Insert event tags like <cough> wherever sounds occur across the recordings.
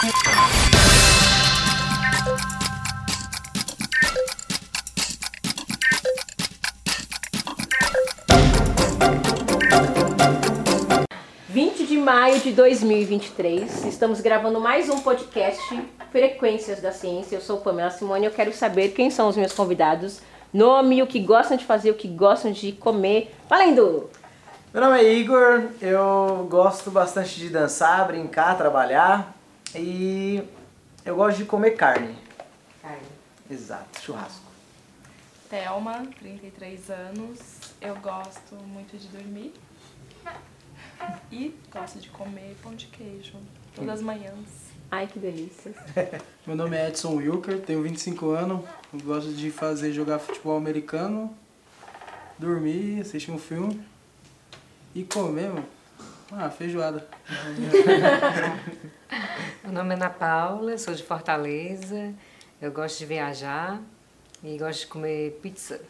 de maio de 2023, estamos gravando mais um podcast Frequências da Ciência. Eu sou Pamela Simone e eu quero saber quem são os meus convidados, nome, o que gostam de fazer, o que gostam de comer. Valendo! Meu nome é Igor, eu gosto bastante de dançar, brincar, trabalhar e eu gosto de comer carne. Carne. Exato, churrasco. Thelma, 33 anos. Eu gosto muito de dormir. <laughs> E gosto de comer pão de queijo todas as manhãs. Ai, que delícia. <laughs> Meu nome é Edson Wilker, tenho 25 anos. Eu gosto de fazer jogar futebol americano, dormir, assistir um filme e comer, mano. Ah, feijoada. <laughs> Meu nome é Ana Paula, sou de Fortaleza. Eu gosto de viajar e gosto de comer pizza.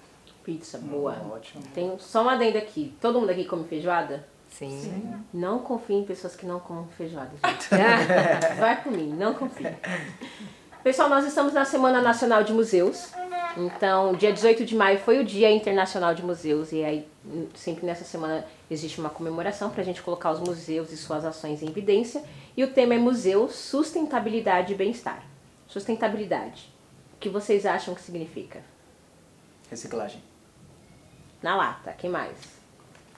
Pizza, boa. Ótimo. Tem só uma adenda aqui. Todo mundo aqui come feijoada? Sim. Não confie em pessoas que não comem feijoada, gente. <laughs> Vai por mim, não confie. Pessoal, nós estamos na Semana Nacional de Museus. Então, dia 18 de maio foi o Dia Internacional de Museus. E aí, sempre nessa semana, existe uma comemoração para a gente colocar os museus e suas ações em evidência. E o tema é Museu, Sustentabilidade e Bem-Estar. Sustentabilidade. O que vocês acham que significa? Reciclagem. Na lata, quem mais?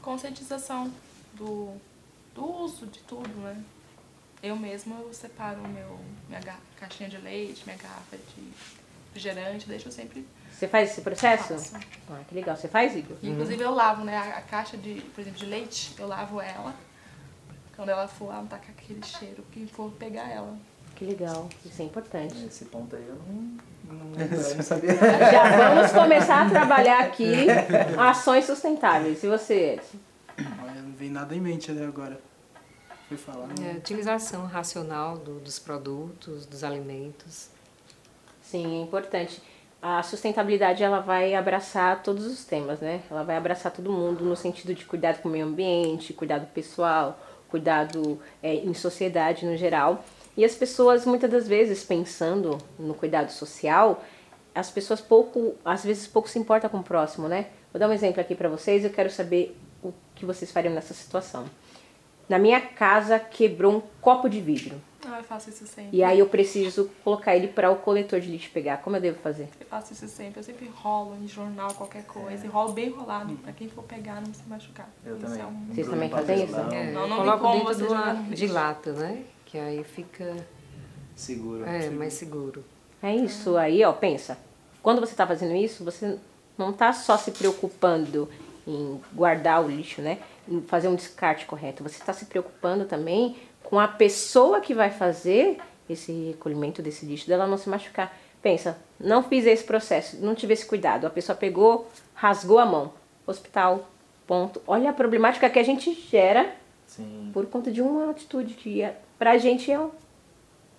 Conscientização do, do uso de tudo, né? Eu mesma eu separo meu, minha caixinha de leite, minha garrafa de refrigerante, deixo eu sempre. Você faz esse processo? Faço. Ah, que legal. Você faz, Igor? Inclusive eu lavo, né? A, a caixa de, por exemplo, de leite, eu lavo ela. Quando ela for lá, não tá com aquele cheiro, quem for pegar ela. Que legal. Isso é importante. Esse ponto aí eu não, não, <laughs> eu não sabia. Já vamos começar a trabalhar aqui <laughs> ações sustentáveis. E você, Edson? Olha, não vem nada em mente até agora. Fui falar. É, utilização racional do- dos produtos, dos alimentos. Sim, é importante. A sustentabilidade ela vai abraçar todos os temas, né? Ela vai abraçar todo mundo no sentido de cuidado com o meio ambiente, cuidado pessoal, cuidado é, em sociedade no geral. E as pessoas muitas das vezes pensando no cuidado social, as pessoas pouco, às vezes pouco se importam com o próximo, né? Vou dar um exemplo aqui para vocês. Eu quero saber o que vocês fariam nessa situação. Na minha casa quebrou um copo de vidro. Eu faço isso sempre. E aí eu preciso colocar ele para o coletor de lixo pegar. Como eu devo fazer? Eu faço isso sempre. Eu sempre rolo em jornal, qualquer coisa. E rolo bem enrolado, pra quem for pegar não se machucar. Eu Isso também. é um- Vocês também fazem isso? É, Não, não coloco como dentro você de, uma, de lata, né? Que aí fica Seguro. é, mais seguro. É isso aí, ó, pensa. Quando você tá fazendo isso, você não tá só se preocupando em guardar o lixo, né? Em fazer um descarte correto. Você está se preocupando também com a pessoa que vai fazer esse recolhimento desse lixo, dela não se machucar. Pensa, não fiz esse processo, não tive esse cuidado. A pessoa pegou, rasgou a mão. Hospital, ponto. Olha a problemática que a gente gera Sim. por conta de uma atitude que é, pra gente é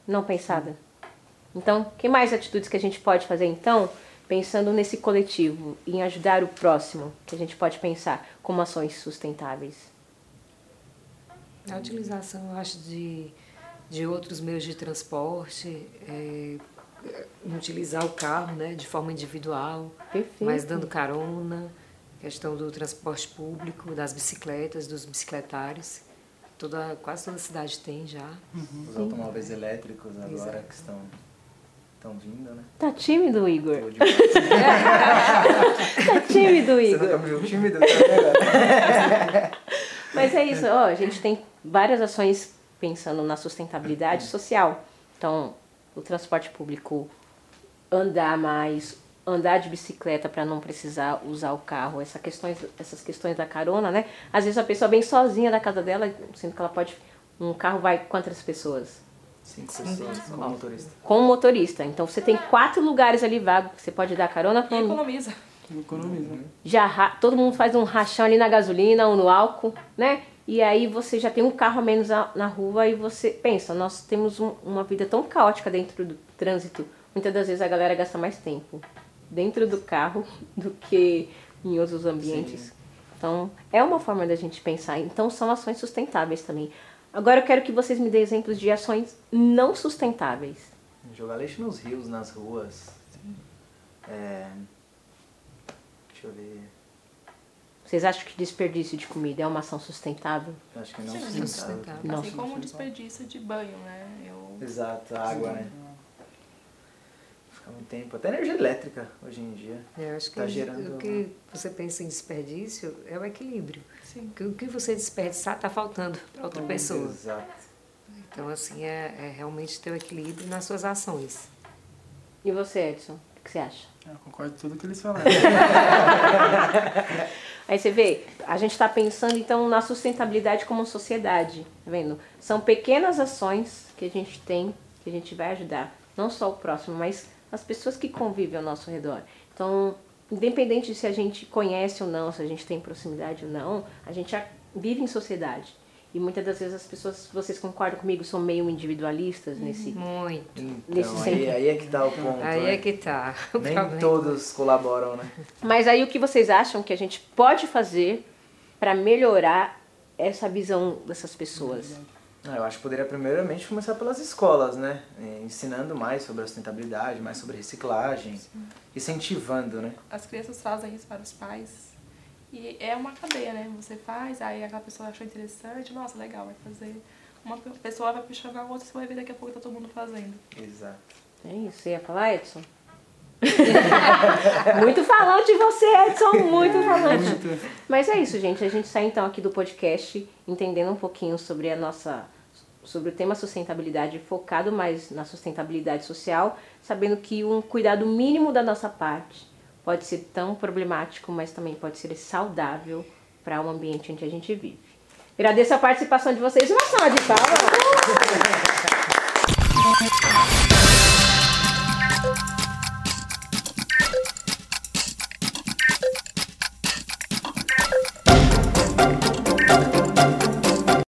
não pensada. Então, que mais atitudes que a gente pode fazer então, pensando nesse coletivo, em ajudar o próximo, que a gente pode pensar como ações sustentáveis? A utilização, eu acho, de, de outros meios de transporte, é, utilizar o carro né, de forma individual, Perfeito. mas dando carona, questão do transporte público, das bicicletas, dos bicicletários. Toda, quase toda cidade tem já. Os automóveis elétricos agora Exato. que estão, estão vindo, né? Tá tímido, Igor? <laughs> Tá tímido, Você Igor? nunca me viu tímido? Tá? Mas é isso, ó, a gente tem várias ações pensando na sustentabilidade social. Então, o transporte público andar mais, andar de bicicleta para não precisar usar o carro, essa questões, essas questões da carona, né? Às vezes a pessoa vem sozinha da casa dela, sendo que ela pode. Um carro vai quantas pessoas? Cinco pessoas como motorista. Com o motorista. Então você tem quatro lugares ali vagos que você pode dar carona E para um economiza. Economiza. já ra- todo mundo faz um rachão ali na gasolina ou no álcool, né? E aí você já tem um carro a menos na rua e você pensa, nós temos um- uma vida tão caótica dentro do trânsito. Muitas das vezes a galera gasta mais tempo dentro do carro <laughs> do que em outros ambientes. Então, é uma forma da gente pensar. Então, são ações sustentáveis também. Agora eu quero que vocês me dêem exemplos de ações não sustentáveis. Jogar lixo nos rios, nas ruas. É... Deixa eu ver. Vocês acham que desperdício de comida é uma ação sustentável? Eu Acho que não Sim, sustentável. sustentável. Não. Assim como o desperdício de banho, né? Eu Exato, a água, né? Muito tempo. Até energia elétrica hoje em dia. É, acho que Tá gerando- o que você pensa em desperdício é o equilíbrio. sim. Que o que você desperdiçar está faltando para outra pessoa. Exato. Então, assim, é, é realmente ter o equilíbrio nas suas ações. E você, Edson? O que você acha? Eu concordo com tudo que eles falaram. <laughs> Aí você vê, a gente está pensando então na sustentabilidade como sociedade, tá vendo? São pequenas ações que a gente tem, que a gente vai ajudar, não só o próximo, mas as pessoas que convivem ao nosso redor. Então, independente de se a gente conhece ou não, se a gente tem proximidade ou não, a gente já vive em sociedade. E muitas das vezes as pessoas, vocês concordam comigo, são meio individualistas nesse. Muito. Nesse Então, sentido. aí, aí é que tá o ponto. Aí né? é que tá <laughs> o Nem problema. todos colaboram, né? Mas aí o que vocês acham que a gente pode fazer para melhorar essa visão dessas pessoas? Ah, Eu acho que poderia primeiramente começar pelas escolas, né? É, Ensinando mais sobre a sustentabilidade, mais sobre reciclagem, incentivando, né? As crianças trazem isso para os pais. E é uma cadeia, né? Você faz, aí aquela pessoa achou interessante, nossa, legal, vai fazer. Uma pe- pessoa vai puxar a outra, você vai ver daqui a pouco tá todo mundo fazendo. Exato. É isso, você ia falar, Edson? <laughs> muito falante você, Edson, muito falante. Mas é isso, gente. A gente sai então aqui do podcast entendendo um pouquinho sobre a nossa sobre o tema sustentabilidade, focado mais na sustentabilidade social, sabendo que um cuidado mínimo da nossa parte pode ser tão problemático, mas também pode ser saudável para o ambiente em que a gente vive. Agradeço a participação de vocês. Uma salva de palmas.